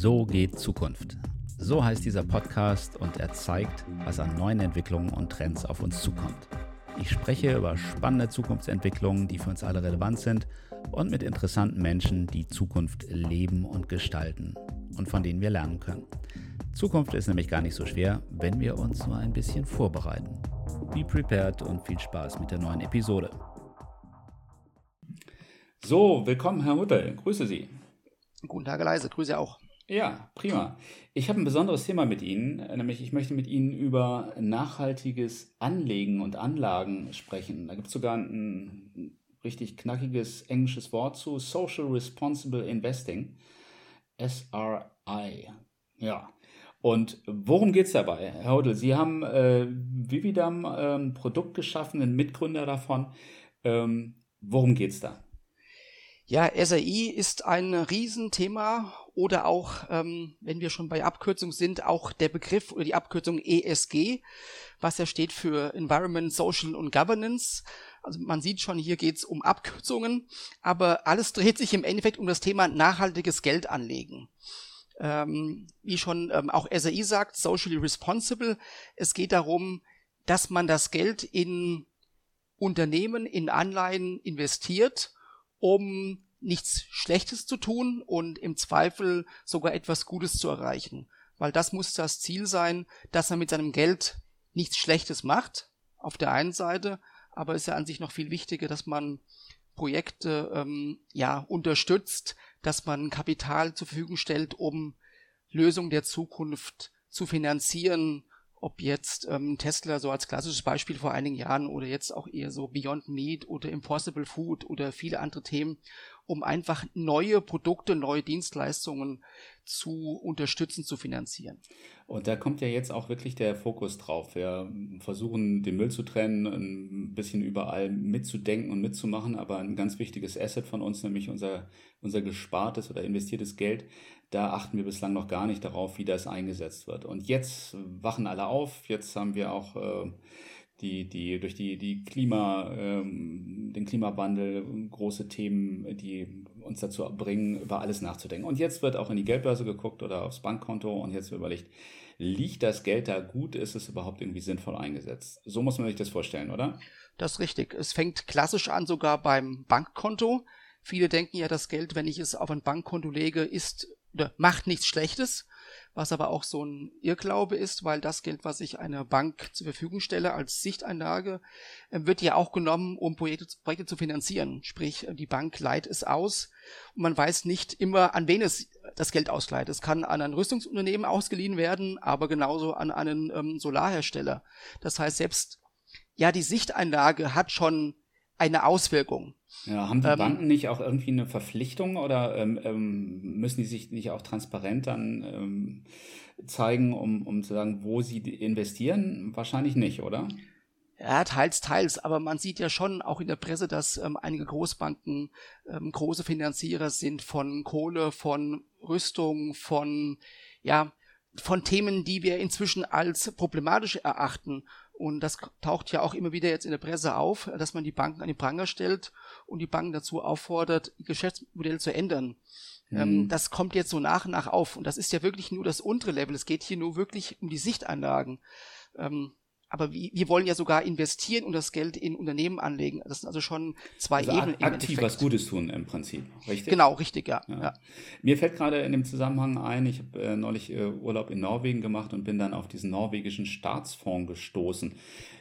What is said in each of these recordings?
So geht Zukunft. So heißt dieser Podcast und er zeigt, was an neuen Entwicklungen und Trends auf uns zukommt. Ich spreche über spannende Zukunftsentwicklungen, die für uns alle relevant sind und mit interessanten Menschen, die Zukunft leben und gestalten und von denen wir lernen können. Zukunft ist nämlich gar nicht so schwer, wenn wir uns nur ein bisschen vorbereiten. Be prepared und viel Spaß mit der neuen Episode. So, willkommen, Herr Mutter. Grüße Sie. Guten Tag, Leise. Grüße auch. Ja, prima. Ich habe ein besonderes Thema mit Ihnen, nämlich ich möchte mit Ihnen über nachhaltiges Anlegen und Anlagen sprechen. Da gibt es sogar ein richtig knackiges englisches Wort zu, Social Responsible Investing, SRI. Ja. Und worum geht es dabei, Herr Hodel? Sie haben äh, Vividam äh, ein Produkt geschaffen, ein Mitgründer davon. Ähm, worum geht es da? Ja, SRI ist ein Riesenthema oder auch, ähm, wenn wir schon bei Abkürzung sind, auch der Begriff oder die Abkürzung ESG, was ja steht für Environment, Social und Governance. Also man sieht schon, hier geht es um Abkürzungen, aber alles dreht sich im Endeffekt um das Thema nachhaltiges Geld anlegen. Ähm, wie schon ähm, auch SRI sagt, socially responsible. Es geht darum, dass man das Geld in Unternehmen, in Anleihen investiert um nichts Schlechtes zu tun und im Zweifel sogar etwas Gutes zu erreichen. Weil das muss das Ziel sein, dass man mit seinem Geld nichts Schlechtes macht, auf der einen Seite, aber es ist ja an sich noch viel wichtiger, dass man Projekte ähm, ja unterstützt, dass man Kapital zur Verfügung stellt, um Lösungen der Zukunft zu finanzieren, ob jetzt ähm, Tesla so als klassisches Beispiel vor einigen Jahren oder jetzt auch eher so Beyond Meat oder Impossible Food oder viele andere Themen, um einfach neue Produkte, neue Dienstleistungen zu unterstützen, zu finanzieren. Und da kommt ja jetzt auch wirklich der Fokus drauf. Wir versuchen, den Müll zu trennen, ein bisschen überall mitzudenken und mitzumachen, aber ein ganz wichtiges Asset von uns, nämlich unser, unser gespartes oder investiertes Geld, da achten wir bislang noch gar nicht darauf, wie das eingesetzt wird. Und jetzt wachen alle auf. Jetzt haben wir auch äh, die, die durch die, die Klima, ähm, den Klimawandel große Themen, die uns dazu bringen, über alles nachzudenken. Und jetzt wird auch in die Geldbörse geguckt oder aufs Bankkonto und jetzt überlegt, liegt das Geld da gut? Ist es überhaupt irgendwie sinnvoll eingesetzt? So muss man sich das vorstellen, oder? Das ist richtig. Es fängt klassisch an sogar beim Bankkonto. Viele denken ja, das Geld, wenn ich es auf ein Bankkonto lege, ist macht nichts Schlechtes, was aber auch so ein Irrglaube ist, weil das Geld, was ich einer Bank zur Verfügung stelle als Sichteinlage, äh, wird ja auch genommen, um Projekte, Projekte zu finanzieren. Sprich, die Bank leiht es aus und man weiß nicht immer, an wen es das Geld ausleiht. Es kann an ein Rüstungsunternehmen ausgeliehen werden, aber genauso an einen ähm, Solarhersteller. Das heißt, selbst ja, die Sichteinlage hat schon eine Auswirkung. Ja, haben die ähm, Banken nicht auch irgendwie eine Verpflichtung oder ähm, ähm, müssen die sich nicht auch transparent dann ähm, zeigen, um, um zu sagen, wo sie investieren? Wahrscheinlich nicht, oder? Ja, teils, teils. Aber man sieht ja schon auch in der Presse, dass ähm, einige Großbanken ähm, große Finanzierer sind von Kohle, von Rüstung, von, ja, von Themen, die wir inzwischen als problematisch erachten. Und das taucht ja auch immer wieder jetzt in der Presse auf, dass man die Banken an den Pranger stellt und die Banken dazu auffordert, ihr Geschäftsmodell zu ändern. Mhm. Ähm, das kommt jetzt so nach und nach auf. Und das ist ja wirklich nur das untere Level. Es geht hier nur wirklich um die Sichtanlagen. Aber wir, wir wollen ja sogar investieren und das Geld in Unternehmen anlegen. Das sind also schon zwei also Ebenen. Aktiv was Gutes tun im Prinzip, richtig? Genau, richtig, ja. ja. ja. Mir fällt gerade in dem Zusammenhang ein, ich habe äh, neulich äh, Urlaub in Norwegen gemacht und bin dann auf diesen norwegischen Staatsfonds gestoßen.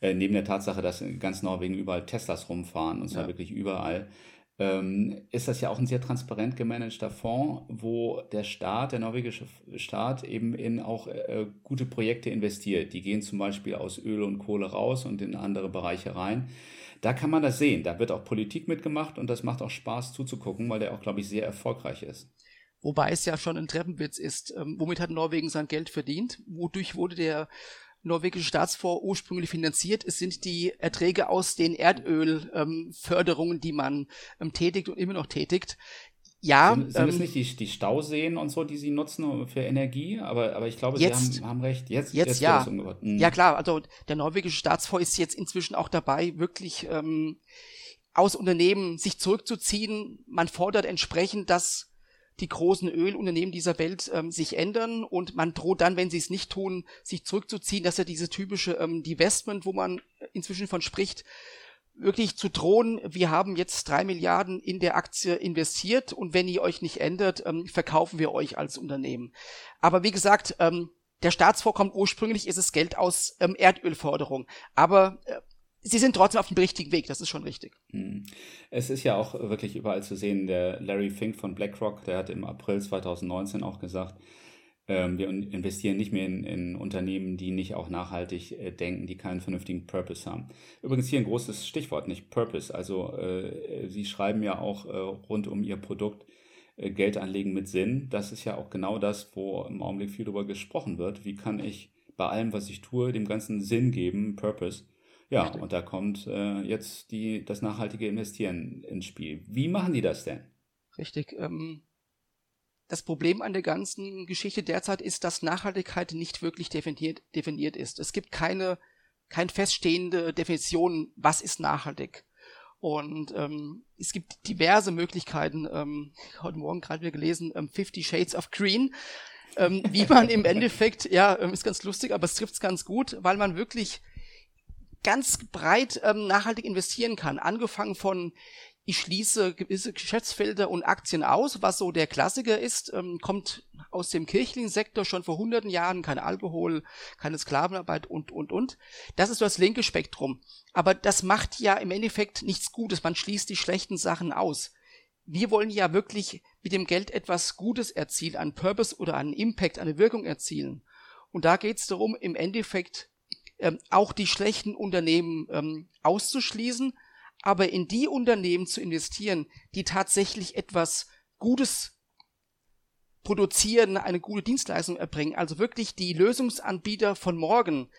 Äh, neben der Tatsache, dass in ganz Norwegen überall Teslas rumfahren und zwar ja. wirklich überall ist das ja auch ein sehr transparent gemanagter Fonds, wo der Staat, der norwegische Staat, eben in auch äh, gute Projekte investiert. Die gehen zum Beispiel aus Öl und Kohle raus und in andere Bereiche rein. Da kann man das sehen. Da wird auch Politik mitgemacht und das macht auch Spaß zuzugucken, weil der auch, glaube ich, sehr erfolgreich ist. Wobei es ja schon ein Treppenwitz ist. Ähm, womit hat Norwegen sein Geld verdient? Wodurch wurde der norwegische Staatsfonds ursprünglich finanziert. Es sind die Erträge aus den Erdölförderungen, ähm, die man ähm, tätigt und immer noch tätigt. Ja, sind, sind ähm, es nicht die, die Stauseen und so, die sie nutzen für Energie? Aber, aber ich glaube, jetzt, sie haben, haben recht. Jetzt, jetzt, jetzt ja. Mhm. Ja, klar. Also der norwegische Staatsfonds ist jetzt inzwischen auch dabei, wirklich ähm, aus Unternehmen sich zurückzuziehen. Man fordert entsprechend, dass die großen Ölunternehmen dieser Welt ähm, sich ändern und man droht dann, wenn sie es nicht tun, sich zurückzuziehen. Das ist ja diese typische ähm, Divestment, wo man inzwischen von spricht, wirklich zu drohen, wir haben jetzt drei Milliarden in der Aktie investiert und wenn ihr euch nicht ändert, ähm, verkaufen wir euch als Unternehmen. Aber wie gesagt, ähm, der Staatsvorkommen ursprünglich ist es Geld aus ähm, Erdölforderung. Aber äh, sie sind trotzdem auf dem richtigen Weg, das ist schon richtig. Hm. Es ist ja auch wirklich überall zu sehen, der Larry Fink von BlackRock, der hat im April 2019 auch gesagt, ähm, wir investieren nicht mehr in, in, Unternehmen, die nicht auch nachhaltig äh, denken, die keinen vernünftigen Purpose haben. Übrigens hier ein großes Stichwort, nicht Purpose. Also äh, Sie schreiben ja auch äh, rund um Ihr Produkt äh, Geld anlegen mit Sinn. Das ist ja auch genau das, wo im Augenblick viel darüber gesprochen wird. Wie kann ich bei allem, was ich tue, dem ganzen Sinn geben, Purpose? Ja, Richtig. und da kommt äh, jetzt die, das nachhaltige Investieren ins Spiel. Wie machen die das denn? Richtig. Ähm, das Problem an der ganzen Geschichte derzeit ist, dass Nachhaltigkeit nicht wirklich definiert, definiert ist. Es gibt keine, keine feststehende Definition, was ist nachhaltig. Und ähm, es gibt diverse Möglichkeiten, ähm, heute Morgen gerade wieder gelesen, ähm, Fifty Shades of Green, ähm, wie man im Endeffekt, ja, ähm, ist ganz lustig, aber es trifft ganz gut, weil man wirklich ganz breit ähm, nachhaltig investieren kann. Angefangen von ich schließe gewisse Geschäftsfelder und Aktien aus, was so der Klassiker ist, ähm, kommt aus dem kirchlichen Sektor schon vor hunderten Jahren, kein Alkohol, keine Sklavenarbeit und, und, und. Das ist das linke Spektrum. Aber das macht ja im Endeffekt nichts Gutes. Man schließt die schlechten Sachen aus. Wir wollen ja wirklich mit dem Geld etwas Gutes erzielen, einen Purpose oder einen Impact, eine Wirkung erzielen. Und da geht es darum, im Endeffekt ähm, auch die schlechten Unternehmen ähm, auszuschließen, aber in die Unternehmen zu investieren, die tatsächlich etwas Gutes produzieren, eine gute Dienstleistung erbringen, also wirklich die Lösungsanbieter von morgen.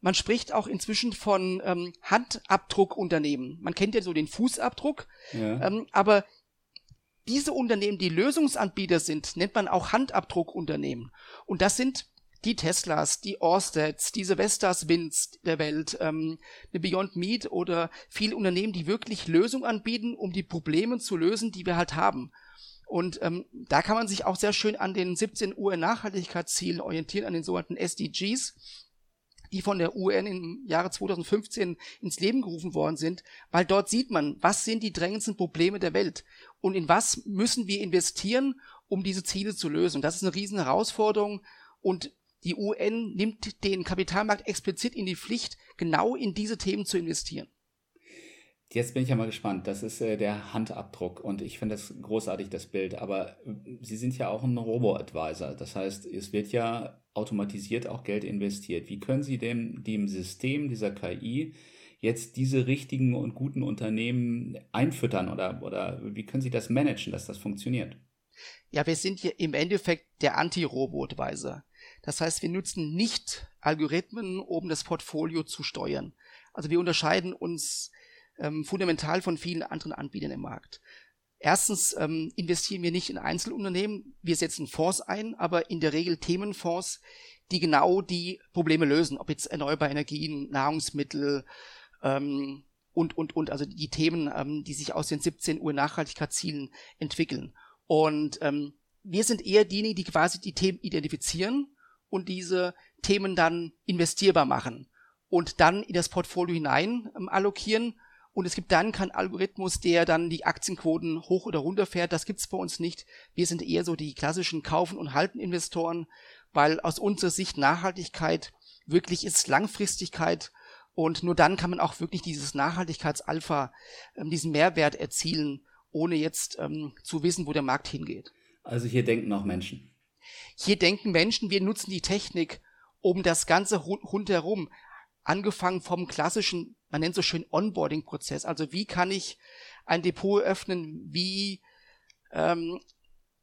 Man spricht auch inzwischen von ähm, Handabdruckunternehmen. Man kennt ja so den Fußabdruck, ja. ähm, aber diese Unternehmen, die Lösungsanbieter sind, nennt man auch Handabdruckunternehmen. Und das sind die Teslas, die Orsteds, diese Vestas Winds der Welt, ähm, eine Beyond Meat oder viele Unternehmen, die wirklich Lösungen anbieten, um die Probleme zu lösen, die wir halt haben. Und ähm, da kann man sich auch sehr schön an den 17 UN-Nachhaltigkeitszielen orientieren, an den sogenannten SDGs, die von der UN im Jahre 2015 ins Leben gerufen worden sind, weil dort sieht man, was sind die drängendsten Probleme der Welt und in was müssen wir investieren, um diese Ziele zu lösen. Das ist eine riesen Herausforderung und die UN nimmt den Kapitalmarkt explizit in die Pflicht, genau in diese Themen zu investieren. Jetzt bin ich ja mal gespannt. Das ist äh, der Handabdruck und ich finde das großartig, das Bild. Aber äh, Sie sind ja auch ein Robo-Advisor. Das heißt, es wird ja automatisiert auch Geld investiert. Wie können Sie dem, dem System dieser KI jetzt diese richtigen und guten Unternehmen einfüttern oder, oder wie können Sie das managen, dass das funktioniert? Ja, wir sind hier im Endeffekt der Anti-Robo-Advisor. Das heißt, wir nutzen nicht Algorithmen, um das Portfolio zu steuern. Also wir unterscheiden uns ähm, fundamental von vielen anderen Anbietern im Markt. Erstens ähm, investieren wir nicht in Einzelunternehmen, wir setzen Fonds ein, aber in der Regel Themenfonds, die genau die Probleme lösen, ob jetzt erneuerbare Energien, Nahrungsmittel ähm, und, und, und, also die Themen, ähm, die sich aus den 17 Uhr Nachhaltigkeitszielen entwickeln. Und ähm, wir sind eher diejenigen, die quasi die Themen identifizieren und diese Themen dann investierbar machen und dann in das Portfolio hinein ähm, allokieren. Und es gibt dann keinen Algorithmus, der dann die Aktienquoten hoch oder runter fährt. Das gibt's bei uns nicht. Wir sind eher so die klassischen Kaufen- und Halten-Investoren, weil aus unserer Sicht Nachhaltigkeit wirklich ist Langfristigkeit. Und nur dann kann man auch wirklich dieses Nachhaltigkeitsalpha, ähm, diesen Mehrwert erzielen, ohne jetzt ähm, zu wissen, wo der Markt hingeht. Also hier denken auch Menschen. Hier denken Menschen, wir nutzen die Technik, um das Ganze rundherum, angefangen vom klassischen, man nennt so schön Onboarding-Prozess. Also wie kann ich ein Depot öffnen, wie ähm,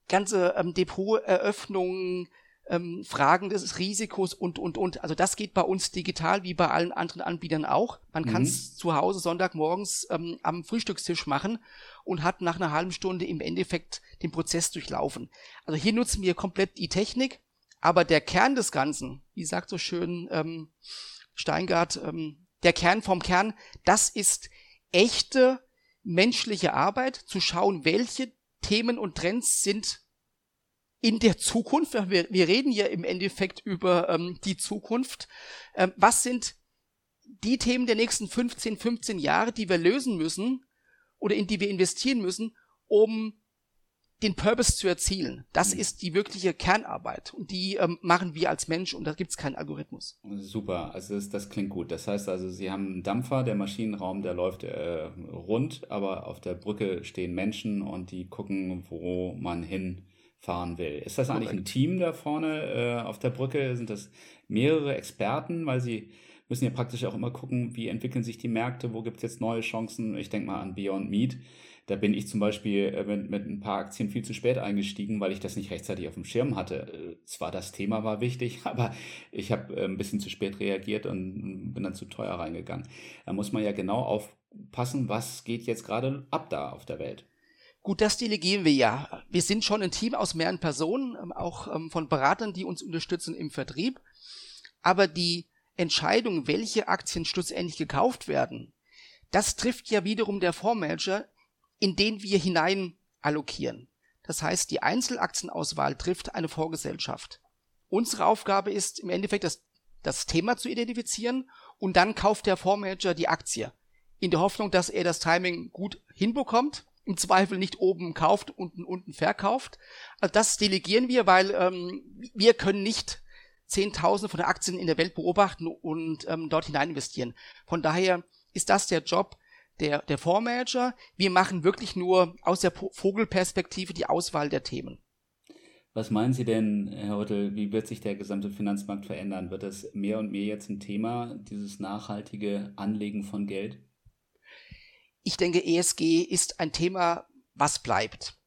ganze ähm, Depoteröffnungen, ähm, Fragen des Risikos und, und, und. Also das geht bei uns digital wie bei allen anderen Anbietern auch. Man mhm. kann es zu Hause Sonntagmorgens ähm, am Frühstückstisch machen und hat nach einer halben Stunde im Endeffekt den Prozess durchlaufen. Also hier nutzen wir komplett die Technik, aber der Kern des Ganzen, wie sagt so schön ähm, Steingart, ähm, der Kern vom Kern, das ist echte menschliche Arbeit, zu schauen, welche Themen und Trends sind in der Zukunft, wir, wir reden ja im Endeffekt über ähm, die Zukunft, ähm, was sind die Themen der nächsten 15, 15 Jahre, die wir lösen müssen oder in die wir investieren müssen, um den Purpose zu erzielen. Das mhm. ist die wirkliche Kernarbeit und die ähm, machen wir als Mensch und da gibt es keinen Algorithmus. Super, also das, das, klingt gut. Das heißt also, Sie haben einen Dampfer, der Maschinenraum, der läuft äh, rund, aber auf der Brücke stehen Menschen und die gucken, wo man hinfahren will. Ist das eigentlich ein Team da vorne äh, auf der Brücke? Sind das mehrere Experten, weil Sie müssen ja praktisch auch immer gucken, wie entwickeln sich die Märkte, wo gibt es jetzt neue Chancen. Ich denke mal an Beyond Meat. Da bin ich zum Beispiel äh, mit, mit ein paar Aktien viel zu spät eingestiegen, weil ich das nicht rechtzeitig auf dem Schirm hatte. Äh, zwar das Thema war wichtig, aber ich habe äh, ein bisschen zu spät reagiert und bin dann zu teuer reingegangen. Da muss man ja genau aufpassen, was geht jetzt gerade ab da auf der Welt. Gut, das delegieren wir ja. Wir sind schon ein Team aus mehreren Personen, ähm, auch ähm, von Beratern, die uns unterstützen im Vertrieb. Aber die Entscheidung, welche Aktien schlussendlich gekauft werden, das trifft ja wiederum der Fondsmanager, in den wir hinein allokieren. Das heißt, die Einzelaktienauswahl trifft eine Vorgesellschaft. Unsere Aufgabe ist im Endeffekt das, das Thema zu identifizieren und dann kauft der Fondsmanager die Aktie. In der Hoffnung, dass er das Timing gut hinbekommt, im Zweifel nicht oben kauft, unten unten verkauft. Also das delegieren wir, weil ähm, wir können nicht Zehntausende von Aktien in der Welt beobachten und ähm, dort hinein investieren. Von daher ist das der Job der, der Fondsmanager. Wir machen wirklich nur aus der Vogelperspektive die Auswahl der Themen. Was meinen Sie denn, Herr Hottel, wie wird sich der gesamte Finanzmarkt verändern? Wird es mehr und mehr jetzt ein Thema, dieses nachhaltige Anlegen von Geld? Ich denke, ESG ist ein Thema, was bleibt.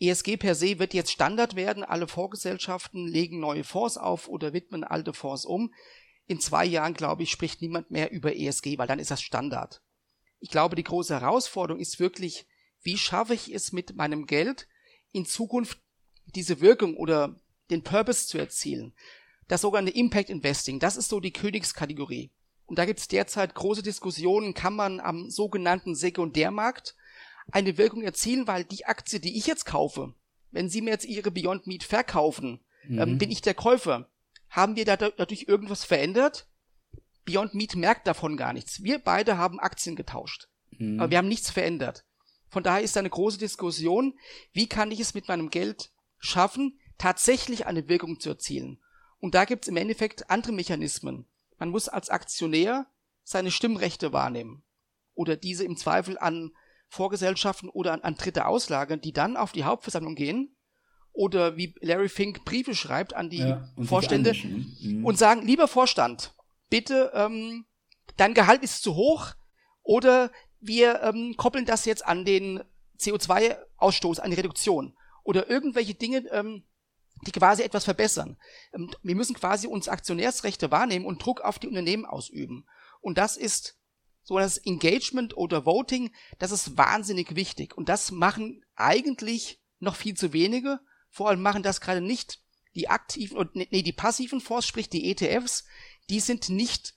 ESG per se wird jetzt Standard werden. Alle Fondsgesellschaften legen neue Fonds auf oder widmen alte Fonds um. In zwei Jahren, glaube ich, spricht niemand mehr über ESG, weil dann ist das Standard. Ich glaube, die große Herausforderung ist wirklich, wie schaffe ich es mit meinem Geld in Zukunft diese Wirkung oder den Purpose zu erzielen. Das sogenannte Impact Investing, das ist so die Königskategorie. Und da gibt es derzeit große Diskussionen, kann man am sogenannten Sekundärmarkt eine Wirkung erzielen, weil die Aktie, die ich jetzt kaufe, wenn Sie mir jetzt Ihre Beyond Meat verkaufen, ähm, mhm. ähm, bin ich der Käufer. Haben wir da dadurch irgendwas verändert? Beyond Meat merkt davon gar nichts. Wir beide haben Aktien getauscht. Mhm. Aber wir haben nichts verändert. Von daher ist eine große Diskussion, wie kann ich es mit meinem Geld schaffen, tatsächlich eine Wirkung zu erzielen. Und da gibt es im Endeffekt andere Mechanismen. Man muss als Aktionär seine Stimmrechte wahrnehmen oder diese im Zweifel an Vorgesellschaften oder an, an Dritte auslagern, die dann auf die Hauptversammlung gehen oder wie Larry Fink Briefe schreibt an die ja, Vorstände mhm. und sagen, lieber Vorstand, bitte, ähm, dein Gehalt ist zu hoch oder wir ähm, koppeln das jetzt an den CO2-Ausstoß, an die Reduktion oder irgendwelche Dinge, ähm, die quasi etwas verbessern. Ähm, wir müssen quasi uns Aktionärsrechte wahrnehmen und Druck auf die Unternehmen ausüben. Und das ist so das Engagement oder Voting, das ist wahnsinnig wichtig. Und das machen eigentlich noch viel zu wenige. Vor allem machen das gerade nicht die aktiven und nee, die passiven Fonds, sprich die ETFs, die sind nicht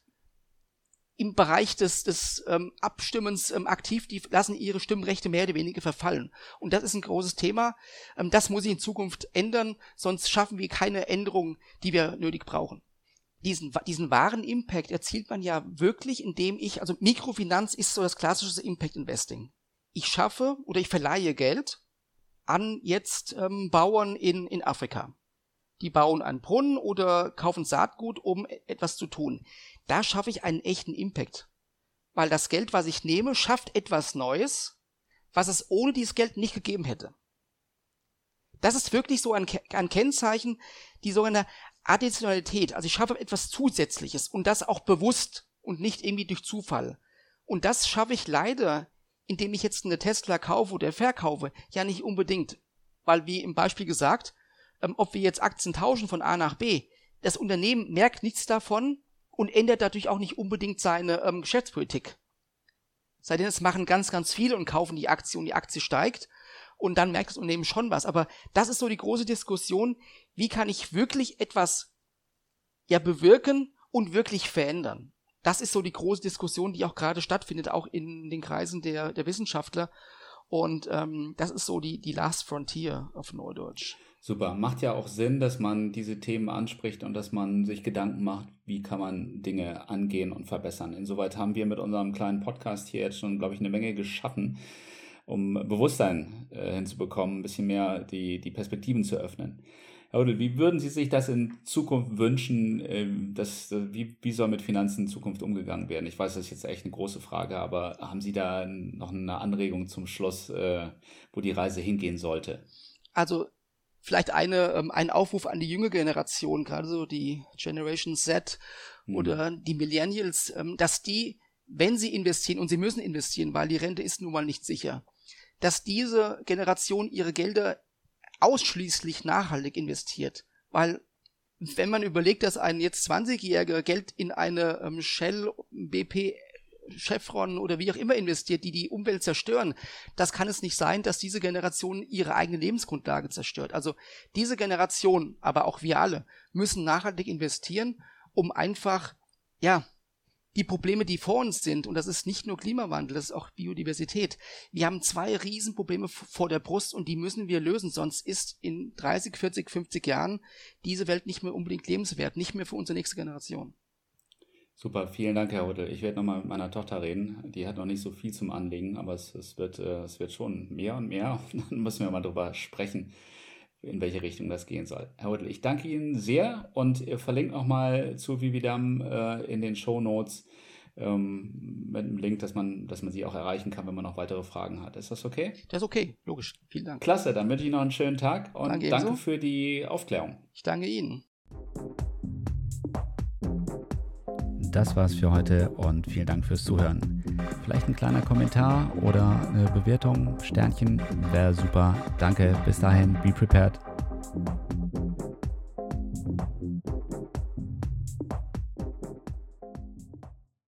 im Bereich des, des ähm, Abstimmens ähm, aktiv, die lassen ihre Stimmrechte mehr oder weniger verfallen. Und das ist ein großes Thema. Ähm, das muss sich in Zukunft ändern, sonst schaffen wir keine Änderungen, die wir nötig brauchen diesen, diesen wahren Impact erzielt man ja wirklich, indem ich, also Mikrofinanz ist so das klassische Impact Investing. Ich schaffe oder ich verleihe Geld an jetzt ähm, Bauern in, in Afrika. Die bauen einen Brunnen oder kaufen Saatgut, um e-, etwas zu tun. Da schaffe ich einen echten Impact. Weil das Geld, was ich nehme, schafft etwas Neues, was es ohne dieses Geld nicht gegeben hätte. Das ist wirklich so ein, ein Kennzeichen, die sogenannte Additionalität, also ich schaffe etwas Zusätzliches und das auch bewusst und nicht irgendwie durch Zufall. Und das schaffe ich leider, indem ich jetzt eine Tesla kaufe oder verkaufe, ja nicht unbedingt. Weil wie im Beispiel gesagt, ähm, ob wir jetzt Aktien tauschen von A nach B, das Unternehmen merkt nichts davon und ändert dadurch auch nicht unbedingt seine ähm, Geschäftspolitik. Seitdem es machen ganz, ganz viele und kaufen die Aktie und die Aktie steigt und dann merkt das Unternehmen schon was. Aber das ist so die große Diskussion, wie kann ich wirklich etwas ja bewirken und wirklich verändern. Das ist so die große Diskussion, die auch gerade stattfindet, auch in den Kreisen der, der Wissenschaftler. Und ähm, das ist so die, die Last Frontier auf Neudeutsch. Super. Macht ja auch Sinn, dass man diese Themen anspricht und dass man sich Gedanken macht, wie kann man Dinge angehen und verbessern. Insoweit haben wir mit unserem kleinen Podcast hier jetzt schon, glaube ich, eine Menge geschaffen, um Bewusstsein äh, hinzubekommen, ein bisschen mehr die, die Perspektiven zu öffnen. Herr Odel, wie würden Sie sich das in Zukunft wünschen? Ähm, dass, wie, wie soll mit Finanzen in Zukunft umgegangen werden? Ich weiß, das ist jetzt echt eine große Frage, aber haben Sie da noch eine Anregung zum Schluss, äh, wo die Reise hingehen sollte? Also vielleicht eine, ähm, ein Aufruf an die junge Generation, gerade so die Generation Z mhm. oder die Millennials, ähm, dass die, wenn sie investieren, und sie müssen investieren, weil die Rente ist nun mal nicht sicher, dass diese Generation ihre Gelder ausschließlich nachhaltig investiert. Weil wenn man überlegt, dass ein jetzt 20-Jähriger Geld in eine ähm, Shell, BP, Chevron oder wie auch immer investiert, die die Umwelt zerstören, das kann es nicht sein, dass diese Generation ihre eigene Lebensgrundlage zerstört. Also diese Generation, aber auch wir alle, müssen nachhaltig investieren, um einfach, ja, die Probleme, die vor uns sind, und das ist nicht nur Klimawandel, das ist auch Biodiversität. Wir haben zwei Riesenprobleme vor der Brust und die müssen wir lösen, sonst ist in 30, 40, 50 Jahren diese Welt nicht mehr unbedingt lebenswert, nicht mehr für unsere nächste Generation. Super, vielen Dank, Herr Huddel. Ich werde nochmal mit meiner Tochter reden. Die hat noch nicht so viel zum Anliegen, aber es, es, wird, äh, es wird schon mehr und mehr. Und dann müssen wir mal drüber sprechen, in welche Richtung das gehen soll. Herr Huddel, ich danke Ihnen sehr und ihr verlinkt nochmal zu Vividam äh, in den Show Notes ähm, mit einem Link, dass man, dass man sie auch erreichen kann, wenn man noch weitere Fragen hat. Ist das okay? Das ist okay, logisch. Vielen Dank. Klasse, dann wünsche ich noch einen schönen Tag und danke, danke für die Aufklärung. Ich danke Ihnen. Das war's für heute und vielen Dank fürs Zuhören. Vielleicht ein kleiner Kommentar oder eine Bewertung, Sternchen, wäre super. Danke, bis dahin, be prepared.